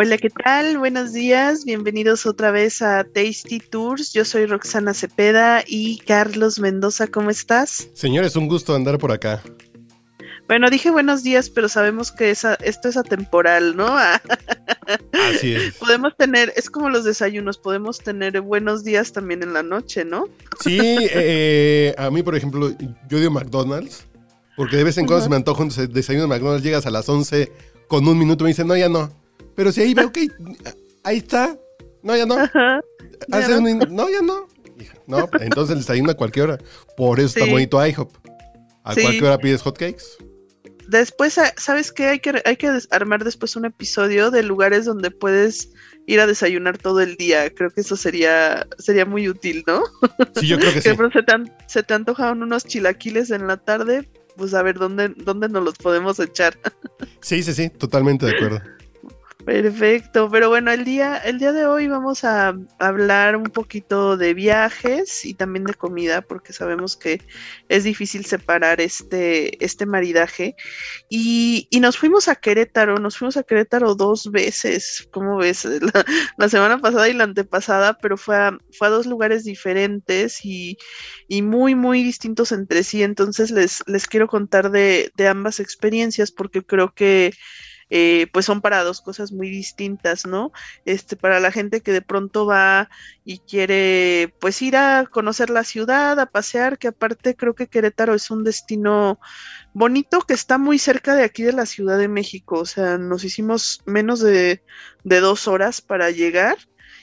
Hola, ¿qué tal? Buenos días, bienvenidos otra vez a Tasty Tours. Yo soy Roxana Cepeda y Carlos Mendoza, ¿cómo estás? Señores, un gusto andar por acá. Bueno, dije buenos días, pero sabemos que esa, esto es atemporal, ¿no? Así es. Podemos tener, es como los desayunos, podemos tener buenos días también en la noche, ¿no? Sí, eh, a mí, por ejemplo, yo digo McDonald's, porque de vez en cuando se me antoja un desayuno de McDonald's, llegas a las 11 con un minuto y me dicen, no, ya no. Pero si ahí veo que ahí está, no, ya no. Hace no. Un, no, ya no. No, entonces el desayuno a cualquier hora. Por eso está bonito IHOP. A cualquier hora pides hotcakes después, ¿sabes qué? Hay que, hay que armar después un episodio de lugares donde puedes ir a desayunar todo el día. Creo que eso sería, sería muy útil, ¿no? Sí, yo creo que, sí. Se te, se te antojan unos chilaquiles en la tarde, pues a ver dónde, dónde nos los podemos echar. Sí, sí, sí, totalmente de acuerdo. Perfecto, pero bueno, el día, el día de hoy vamos a hablar un poquito de viajes y también de comida, porque sabemos que es difícil separar este, este maridaje. Y, nos fuimos a Querétaro, nos fuimos a Querétaro dos veces, ¿cómo ves? La, semana pasada y la antepasada, pero fue a, fue a dos lugares diferentes y, muy, muy distintos entre sí. Entonces les, les quiero contar de, de ambas experiencias, porque creo que eh, pues son para dos cosas muy distintas, ¿no? Este, para la gente que de pronto va y quiere pues ir a conocer la ciudad, a pasear, que aparte creo que Querétaro es un destino bonito que está muy cerca de aquí de la Ciudad de México, o sea, nos hicimos menos de, de dos horas para llegar.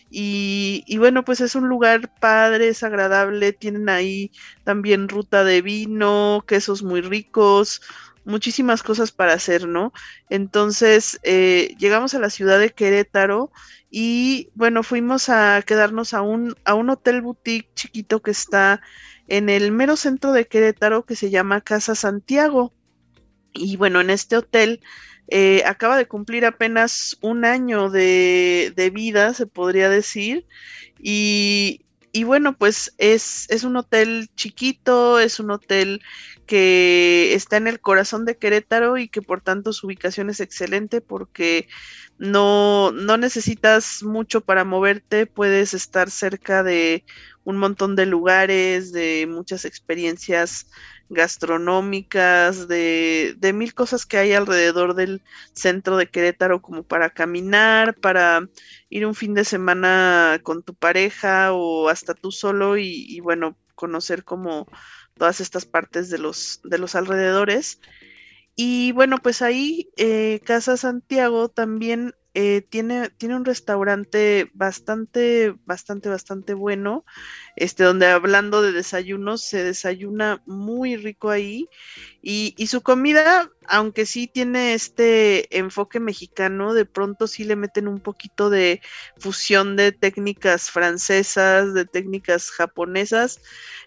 Y, y, bueno, pues es un lugar padre, es agradable, tienen ahí también ruta de vino, quesos muy ricos, muchísimas cosas para hacer, ¿no? Entonces, eh, llegamos a la ciudad de Querétaro y bueno, fuimos a quedarnos a un, a un hotel boutique chiquito que está en el mero centro de Querétaro que se llama Casa Santiago. Y bueno, en este hotel eh, acaba de cumplir apenas un año de, de vida, se podría decir. Y, y bueno, pues es, es, un hotel chiquito, es un hotel que está en el corazón de Querétaro y que por tanto su ubicación es excelente porque no, no necesitas mucho para moverte, puedes estar cerca de un montón de lugares, de muchas experiencias gastronómicas, de, de, mil cosas que hay alrededor del centro de Querétaro como para caminar, para ir un fin de semana con tu pareja o hasta tú solo y, bueno, conocer como todas estas partes de los, de los alrededores. Y bueno, pues ahí eh, Casa Santiago también eh, tiene, tiene un restaurante bastante, bastante, bastante bueno, este, donde hablando de desayunos, se desayuna muy rico ahí. Y, y, su comida, aunque sí tiene este enfoque mexicano, de pronto sí le meten un poquito de fusión de técnicas francesas, de técnicas japonesas.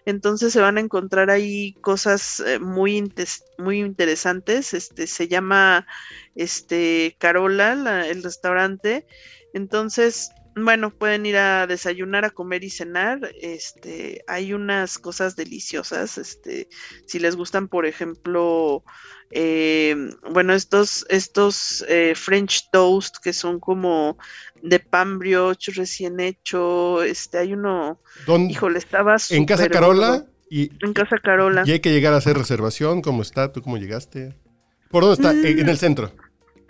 Entonces se van a encontrar ahí cosas eh, muy, muy interesantes. Este se llama este Carola, el restaurante. Entonces, bueno, pueden ir a desayunar, a comer y cenar. Este, hay unas cosas deliciosas. Este, si les gustan, por ejemplo, eh, bueno, estos, estos eh, French toast que son como de pan brioche recién hecho. Este, hay uno. Híjole, estaba En Casa Carola. Y, en Casa Carola. Y hay que llegar a hacer reservación. ¿Cómo está? ¿Tú cómo llegaste? ¿Por dónde está? En el mm. centro.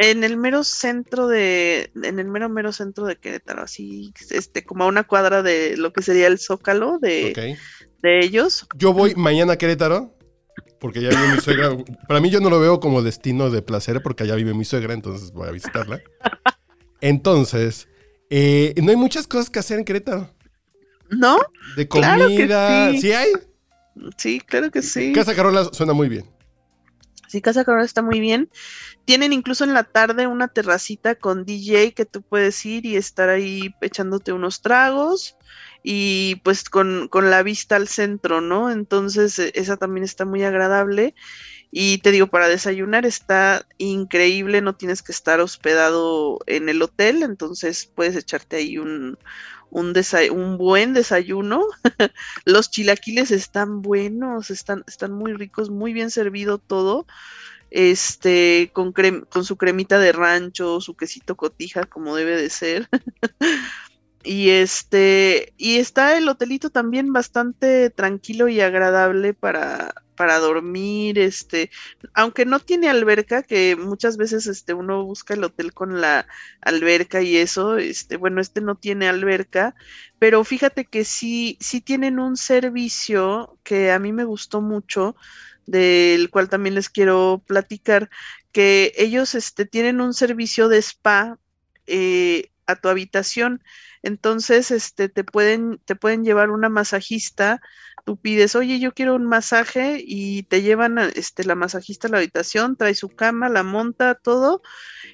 En el mero centro de, en el mero mero centro de Querétaro, así, este, como a una cuadra de lo que sería el Zócalo de, de ellos. Yo voy mañana a Querétaro, porque ya vive mi suegra. Para mí yo no lo veo como destino de placer, porque allá vive mi suegra, entonces voy a visitarla. Entonces, eh, no hay muchas cosas que hacer en Querétaro. ¿No? De comida. sí. hay? Sí, claro que sí. Casa Carola suena muy bien. Sí, Casa Corona está muy bien. Tienen incluso en la tarde una terracita con DJ que tú puedes ir y estar ahí echándote unos tragos y pues con, con la vista al centro, ¿no? Entonces e, esa también está muy agradable. Y te digo, para desayunar está increíble, no tienes que estar hospedado en el hotel, entonces puedes echarte ahí un, un, un buen desayuno. Los chilaquiles están buenos, están, están muy ricos, muy bien servido todo. Este, con, con su cremita de rancho, su quesito cotija, como debe de ser. y este, y está el hotelito también bastante tranquilo y agradable para, para dormir, este, aunque no tiene alberca, que muchas veces este uno busca el hotel con la alberca y eso, este, bueno, este no tiene alberca, pero fíjate que sí, sí tienen un servicio que a mí me gustó mucho, del cual también les quiero platicar, que ellos este, tienen un servicio de spa eh, a tu habitación. Entonces, este, te pueden, te pueden llevar una masajista tú pides, oye, yo quiero un masaje y te llevan este, la masajista a la habitación, trae su cama, la monta, todo,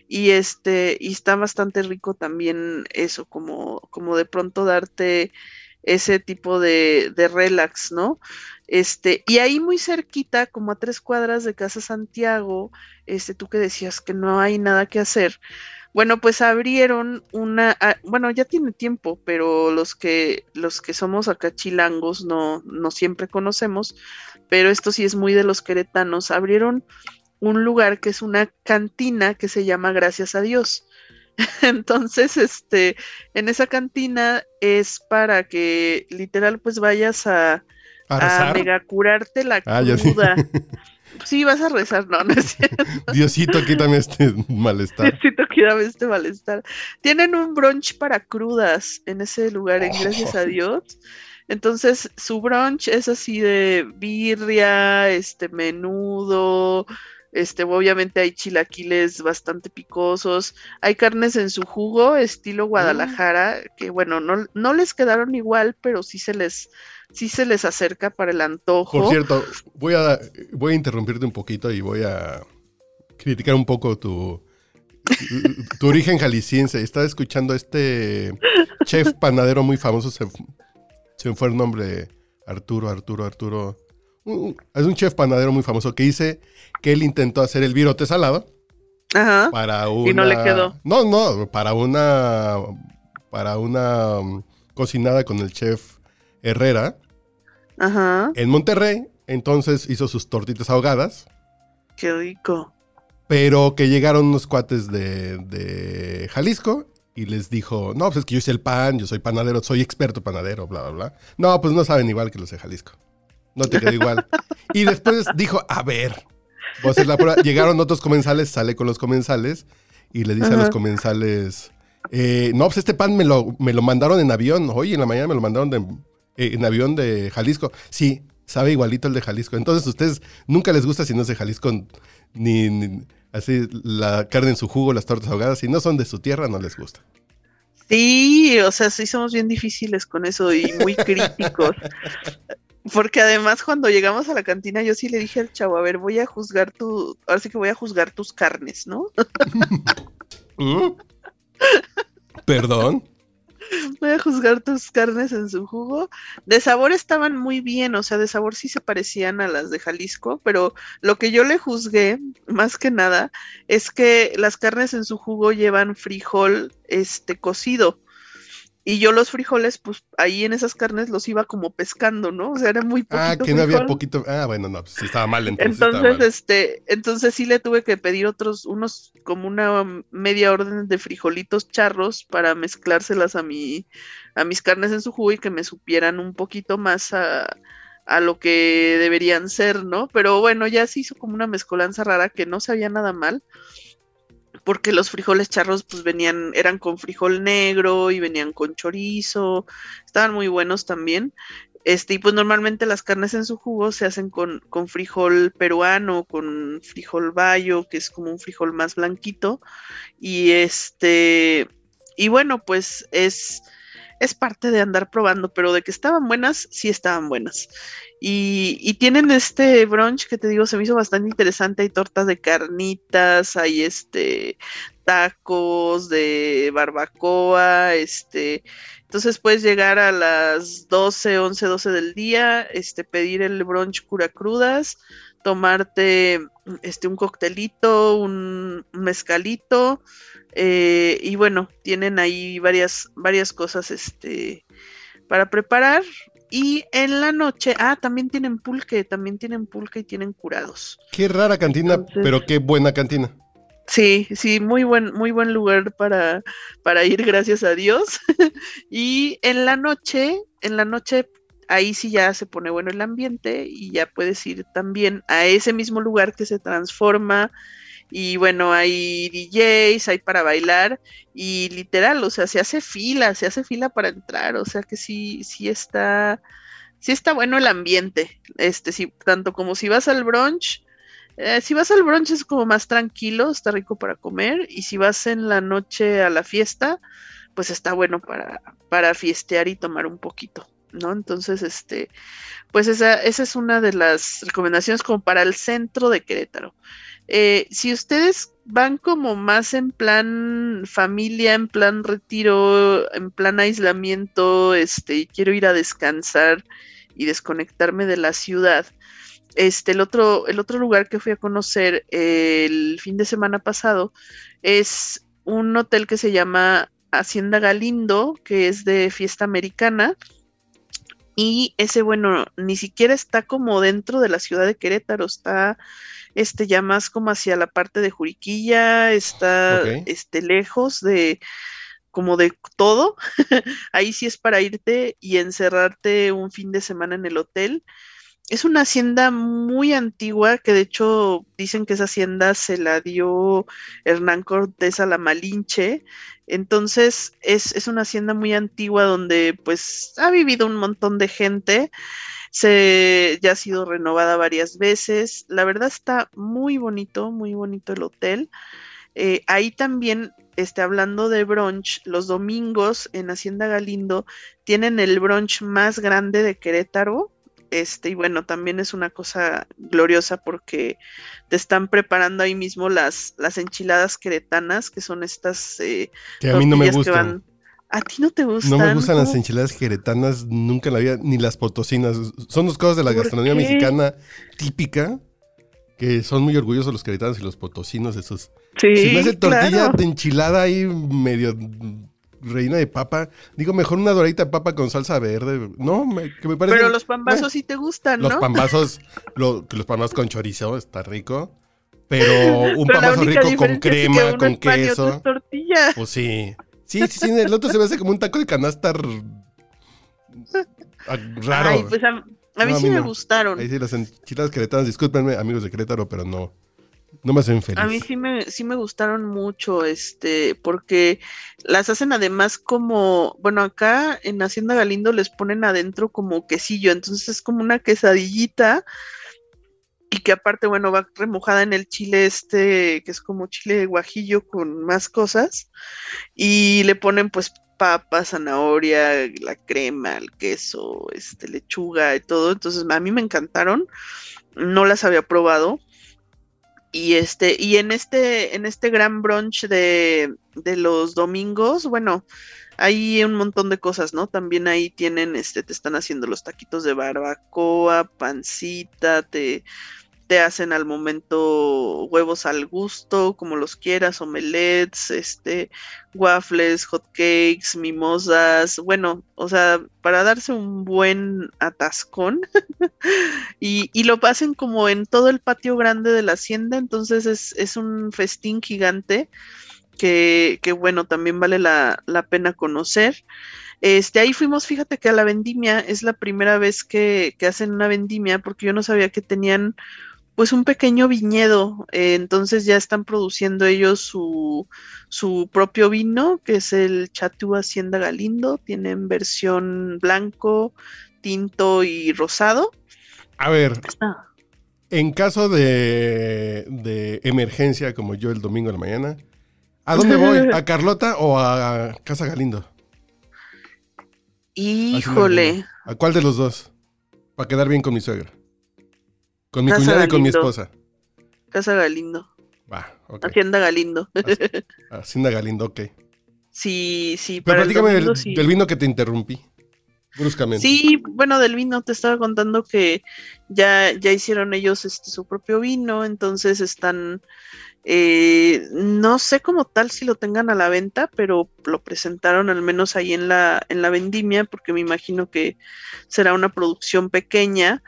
y este, y está bastante rico también eso, como, como de pronto darte ese tipo de, de relax, ¿no? Este, y ahí muy cerquita, como a tres cuadras de Casa Santiago, este, tú que decías que no hay nada que hacer, bueno, pues abrieron una, ah, bueno, ya tiene tiempo, pero los que los que somos acá chilangos no no siempre conocemos, pero esto sí es muy de los queretanos. Abrieron un lugar que es una cantina que se llama Gracias a Dios. Entonces, este, en esa cantina es para que literal pues vayas a, a, mega curarte la ah, cruda. Sí, vas a rezar, no, no es cierto. Diosito, quítame este malestar. Diosito, quítame este malestar. Tienen un brunch para crudas en ese lugar, en gracias a oh. Dios. Entonces, su brunch es así de birria, este menudo, este, obviamente hay chilaquiles bastante picosos, hay carnes en su jugo, estilo mm. Guadalajara, que bueno, no, no les quedaron igual, pero sí se les sí se les acerca para el antojo. Por cierto, voy a, voy a interrumpirte un poquito y voy a criticar un poco tu, tu origen jalisciense. Estaba escuchando a este chef panadero muy famoso, se, me fue el nombre, Arturo, Arturo, Arturo. Es un chef panadero muy famoso que dice que él intentó hacer el virote salado. Ajá. Para una, y no le quedó. No, no, para una, para una um, cocinada con el chef Herrera. Ajá. En Monterrey, entonces hizo sus tortitas ahogadas. Qué rico. Pero que llegaron unos cuates de, Jalisco y les dijo, no, pues es que yo hice el pan, yo soy panadero, soy experto panadero, bla, bla, bla. No, pues no saben igual que los de Jalisco. No te quedó igual. y después dijo, a ver, voy a hacer la prueba. Llegaron otros comensales, sale con los comensales y le dice a los comensales, eh, no, pues este pan me lo, me lo mandaron en avión. Hoy en la mañana me lo mandaron de, eh, en avión de Jalisco. Sí, sabe igualito el de Jalisco. Entonces, ustedes nunca les gusta si no es de Jalisco, ni, así la carne en su jugo, las tortas ahogadas. Si no son de su tierra, no les gusta. Sí, o sea, sí somos bien difíciles con eso y muy críticos. Porque además cuando llegamos a la cantina yo sí le dije al chavo, a ver, voy a juzgar tu, ahora sí que voy a juzgar tus carnes, ¿no? ¿Mm? ¿Perdón? Voy a juzgar tus carnes en su jugo. De sabor estaban muy bien, o sea, de sabor sí se parecían a las de Jalisco, pero lo que yo le juzgué, más que nada, es que las carnes en su jugo llevan frijol este cocido. Y yo los frijoles, pues ahí en esas carnes los iba como pescando, ¿no? O sea, era muy poquito. Ah, que no había poquito. Ah, bueno, no, pues estaba mal entonces. Entonces, este, entonces sí le tuve que pedir otros, unos, como una media orden de frijolitos charros para mezclárselas a mi, a mis carnes en su jugo y que me supieran un poquito más a, a lo que deberían ser, ¿no? Pero bueno, ya se hizo como una mezcolanza rara que no sabía nada mal porque los frijoles charros pues venían, eran con frijol negro y venían con chorizo, estaban muy buenos también. Este, y pues normalmente las carnes en su jugo se hacen con, con frijol peruano, con frijol bayo, que es como un frijol más blanquito. Y este, y bueno, pues es, es parte de andar probando, pero de que estaban buenas, sí estaban buenas. Y, tienen este brunch que te digo, se me hizo bastante interesante. Hay tortas de carnitas, hay este tacos de barbacoa, este. Entonces puedes llegar a las 12, 11, 12 del día, este, pedir el brunch cura crudas, tomarte este, un coctelito, un mezcalito, eh, y bueno, tienen ahí varias, varias cosas este, para preparar. Y en la noche, ah, también tienen pulque, también tienen pulque y tienen curados. Qué rara cantina, pero qué buena cantina. Sí, sí, muy buen, muy buen lugar para, para ir, gracias a Dios. y en la noche, en la noche, ahí sí ya se pone bueno el ambiente y ya puedes ir también a ese mismo lugar que se transforma y bueno, hay DJs, hay para bailar y literal, o sea, se hace fila, se hace fila para entrar, o sea que sí, sí está, sí está bueno el ambiente, este, sí, tanto como si vas al brunch, eh, si vas al brunch es como más tranquilo, está rico para comer y si vas en la noche a la fiesta, pues está bueno para, para fiestear y tomar un poquito. ¿No? Entonces, este, pues esa, esa es una de las recomendaciones como para el centro de Querétaro. Eh, si ustedes van como más en plan familia, en plan retiro, en plan aislamiento, este, quiero ir a descansar y desconectarme de la ciudad. Este, el otro, el otro lugar que fui a conocer el fin de semana pasado es un hotel que se llama Hacienda Galindo, que es de fiesta americana. Y ese, bueno, ni siquiera está como dentro de la ciudad de Querétaro, está este ya más como hacia la parte de Juriquilla, está este lejos de como de todo. Ahí sí es para irte y encerrarte un fin de semana en el hotel. Es una hacienda muy antigua, que de hecho dicen que esa hacienda se la dio Hernán Cortés a la Malinche. Entonces es, es una hacienda muy antigua donde pues ha vivido un montón de gente se ya ha sido renovada varias veces. La verdad está muy bonito, muy bonito el hotel. Eh, ahí también, este, hablando de brunch, los domingos en Hacienda Galindo tienen el brunch más grande de Querétaro. Este, y bueno, también es una cosa gloriosa porque te están preparando ahí mismo las, las enchiladas queretanas, que son estas eh, que a mí no me gustan. ¿A ti no te gustan? No me gustan las enchiladas queretanas, nunca la había, ni las potosinas. Son dos cosas de la gastronomía mexicana típica, que son muy orgullosos los queretanos y los potosinos, esos. Sí, si me hace tortilla de enchilada ahí medio reina de papa, digo mejor una doradita de papa con salsa verde. No, que me parece. Pero los pambazos sí te gustan, ¿no? Los pambazos, lo, los pambazos con chorizo, está rico. Pero un pambazo rico con crema, con queso. Pues sí. Sí, sí, sí, el otro se ve como un taco de canasta raro. Ay, pues a, mí sí me gustaron. Ahí sí, las enchiladas queretanas, discúlpenme, amigos de Querétaro, pero no. No me hacen feliz. A mí sí me, sí me gustaron mucho, este, porque las hacen además como, bueno, acá en Hacienda Galindo les ponen adentro como quesillo, entonces es como una quesadillita y que aparte, bueno, va remojada en el chile este, que es como chile guajillo con más cosas, y le ponen pues papa, zanahoria, la crema, el queso, este, lechuga y todo, entonces a mí me encantaron, no las había probado, y este, y en este, en este gran brunch de, de los domingos, bueno, hay un montón de cosas, ¿no? También ahí tienen, este, te están haciendo los taquitos de barbacoa, pancita, te, te hacen al momento huevos al gusto, como los quieras, omelets, este, waffles, hot cakes, mimosas, bueno, o sea, para darse un buen atascón y, y, lo pasen como en todo el patio grande de la hacienda, entonces es, es un festín gigante que, que bueno, también vale la, la pena conocer. Este, ahí fuimos, fíjate que a la vendimia es la primera vez que, que hacen una vendimia, porque yo no sabía que tenían pues un pequeño viñedo, eh, entonces ya están produciendo ellos su, su, propio vino, que es el Chatú Hacienda Galindo, tienen versión blanco, tinto y rosado. A ver, en caso de, de, emergencia como yo el domingo de la mañana, ¿a dónde voy? ¿A Carlota o a Casa Galindo? Híjole. ¿A cuál de los dos? Para quedar bien con mi suegra. Con mi Casa cuñada y con mi esposa. Casa Galindo. Va, ok. Hacienda Galindo. Hacienda Galindo, ok. sí, sí. Pero para el platícame domingo del, sí. del vino que te interrumpí. Bruscamente. Sí, bueno, del vino te estaba contando que ya, ya hicieron ellos este su propio vino, entonces están, eh, no sé como tal si lo tengan a la venta, pero lo presentaron al menos ahí en la, en la vendimia, porque me imagino que será una producción pequeña.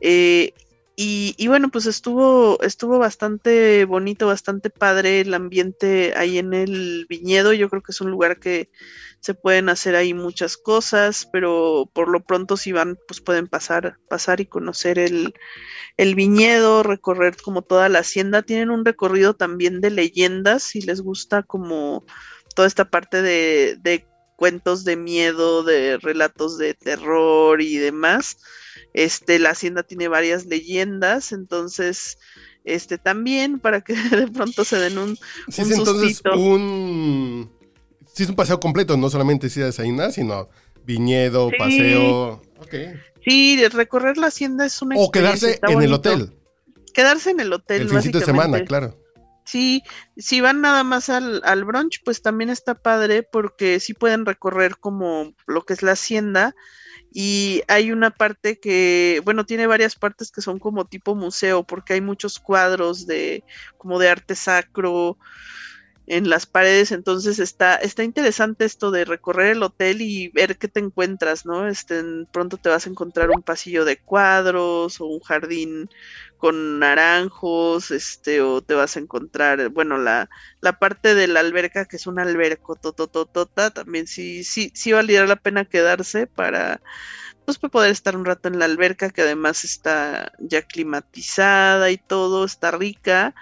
eh, y, y bueno, pues estuvo, estuvo bastante bonito, bastante padre el ambiente ahí en el viñedo. Yo creo que es un lugar que se pueden hacer ahí muchas cosas, pero por lo pronto si van, pues pueden pasar, pasar y conocer el, el viñedo, recorrer como toda la hacienda. Tienen un recorrido también de leyendas, si les gusta como toda esta parte de, de cuentos de miedo, de relatos de terror y demás. Este, la hacienda tiene varias leyendas, entonces, este, también para que de pronto se den un, Sí, un es entonces sustito. un. Sí, es un paseo completo, no solamente ir a desayunar, sino viñedo, Sí. paseo. Sí, recorrer la hacienda es una O quedarse experiencia, está en el hotel. Quedarse en el hotel. El fincito de semana, claro. Sí, si van nada más al, al brunch, pues también está padre porque sí pueden recorrer como lo que es la hacienda y hay una parte que, bueno, tiene varias partes que son como tipo museo porque hay muchos cuadros de como de arte sacro en las paredes, entonces está, está interesante esto de recorrer el hotel y ver qué te encuentras, ¿no? Este, pronto te vas a encontrar un pasillo de cuadros o un jardín con naranjos, este, o te vas a encontrar, bueno, la, la parte de la alberca, que es una alberco totototota, también sí, sí, sí valdría la pena quedarse para, pues, para poder estar un rato en la alberca, que además está ya climatizada y todo, está rica.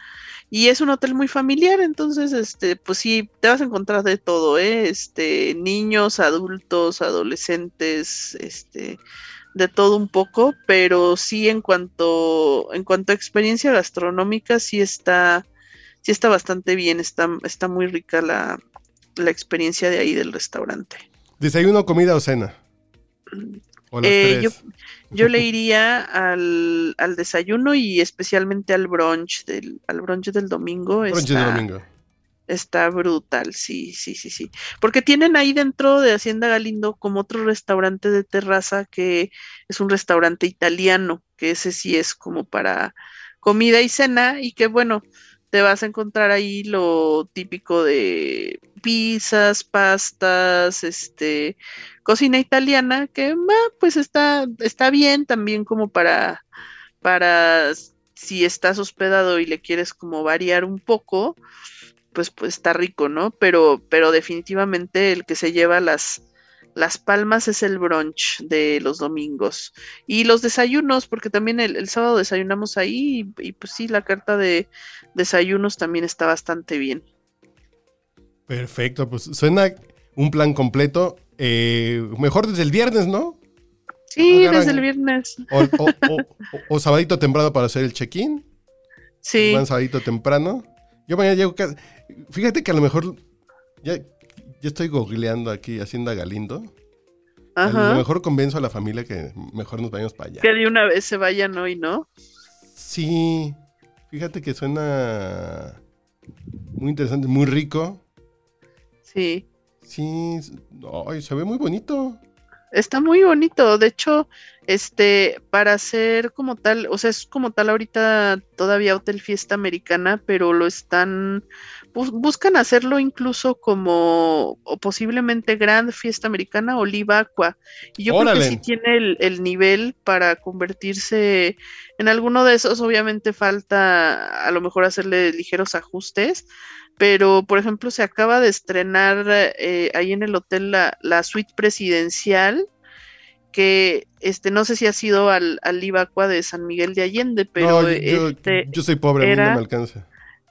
Y es un hotel muy familiar, entonces, este, pues sí, te vas a encontrar de todo, ¿eh? Este, niños, adultos, adolescentes, este, de todo un poco, pero sí en cuanto, en cuanto a experiencia gastronómica, sí está, sí está bastante bien, está, está muy rica la, la experiencia de ahí del restaurante. ¿Desayuno, comida o cena? O las Eh, yo, yo le iría al, al desayuno y especialmente al brunch del, al brunch del domingo. Brunch de está- domingo. Está brutal, sí, sí, sí, sí. Porque tienen ahí dentro de Hacienda Galindo como otro restaurante de terraza que es un restaurante italiano, que ese sí es como para comida y cena y que bueno, te vas a encontrar ahí lo típico de pizzas, pastas, este, cocina italiana, que ah, pues está, está bien también como para, para si estás hospedado y le quieres como variar un poco pues, pues está rico, ¿no? Pero, pero definitivamente el que se lleva las, las palmas es el brunch de los domingos. Y los desayunos, porque también el, el sábado desayunamos ahí y, y, pues sí, la carta de desayunos también está bastante bien. Perfecto, pues suena un plan completo. eh, mejor desde el viernes, ¿no? Sí, Agarran- desde el viernes. O, o, o- o- sabadito temprano para hacer el check-in. Sí. Van sabadito temprano. Yo mañana llego casi... Fíjate que a lo mejor... Ya, estoy googleando aquí Hacienda Galindo. A lo Ajá. mejor convenzo a la familia que mejor nos vayamos para allá. Que de una vez se vayan hoy, ¿no? Sí, fíjate que suena muy interesante, muy rico. Sí. Sí, ay, se ve muy bonito. Está muy bonito, de hecho, este, para hacer como tal, o sea, es como tal ahorita todavía Hotel Fiesta Americana, pero lo están, bus- buscan hacerlo incluso como, o posiblemente Grand Fiesta Americana o Live Aqua. Y yo creo que sí tiene el, el nivel para convertirse en alguno de esos, obviamente falta a lo mejor hacerle ligeros ajustes, pero por ejemplo se acaba de estrenar eh, ahí en el hotel la, la suite presidencial que este no sé si ha sido al, al Ibacua de San Miguel de Allende, pero no, yo, este yo soy pobre, a mí no me alcanza.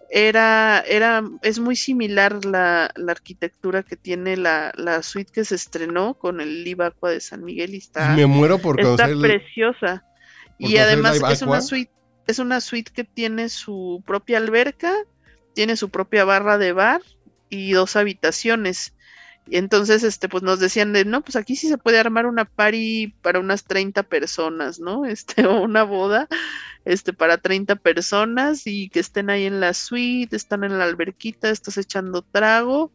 era, era, es muy similar la, la arquitectura que tiene la, la suite que se estrenó con el Ibacua de San Miguel y está, me muero por está el- preciosa. por Y además es una suite, es una suite que tiene su propia alberca, tiene su propia barra de bar y dos habitaciones. Y entonces, este, pues nos decían de, no, pues aquí sí se puede armar una party para unas 30 personas, ¿no? Este, o una boda, este, para 30 personas y que estén ahí en la suite, están en la alberquita, estás echando trago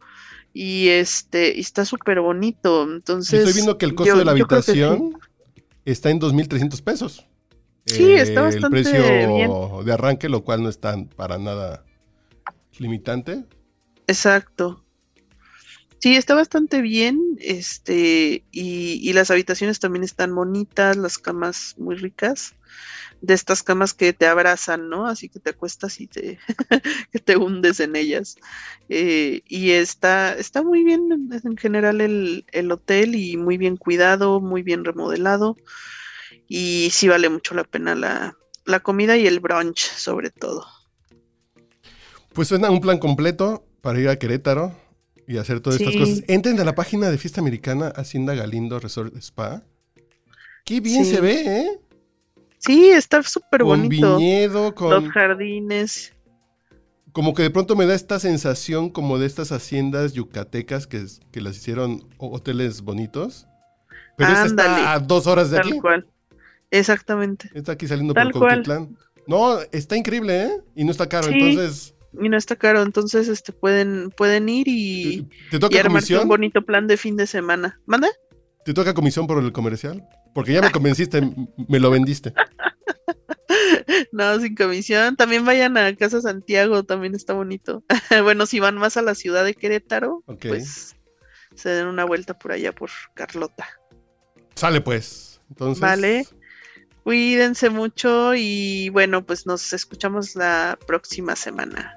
y este, y está súper bonito. Entonces. Estoy viendo que el costo de la habitación está en 2.300 pesos. Sí, está bastante El precio bien. de arranque, lo cual no es tan para nada limitante. Exacto. Sí, está bastante bien, este, y, y las habitaciones también están bonitas, las camas muy ricas, de estas camas que te abrazan, ¿no? Así que te acuestas y te, que te hundes en ellas. Eh, y está, está muy bien en- en general el, el hotel y muy bien cuidado, muy bien remodelado. Y sí vale mucho la pena la, la comida y el brunch, sobre todo. Pues suena un plan completo para ir a Querétaro y hacer todas estas cosas. Entren a la página de Fiesta Americana Hacienda Galindo Resort Spa. Qué bien Sí. se ve, ¿eh? Sí, está súper Con bonito. viñedo, Los con... jardines. Como que de pronto me da esta sensación como de estas haciendas yucatecas que, que las hicieron ho- hoteles bonitos. Pero esta está a dos horas de Tal aquí. cual. Exactamente. Está aquí saliendo Tal por cual. Cuautitlán. No, está increíble, ¿eh? Y no está caro. Sí. Entonces, Y no está caro, entonces este pueden, pueden ir y, ¿te y toca armarse comisión? un bonito plan de fin de semana. ¿Manda? ¿Te toca comisión por el comercial? Porque ya me convenciste, m- me lo vendiste. No, sin comisión. También vayan a Casa Santiago, también está bonito. bueno, si van más a la ciudad de Querétaro, pues se den una vuelta por allá por Carlota. Sale pues. Entonces, Vale. Cuídense mucho y bueno, pues nos escuchamos la próxima semana.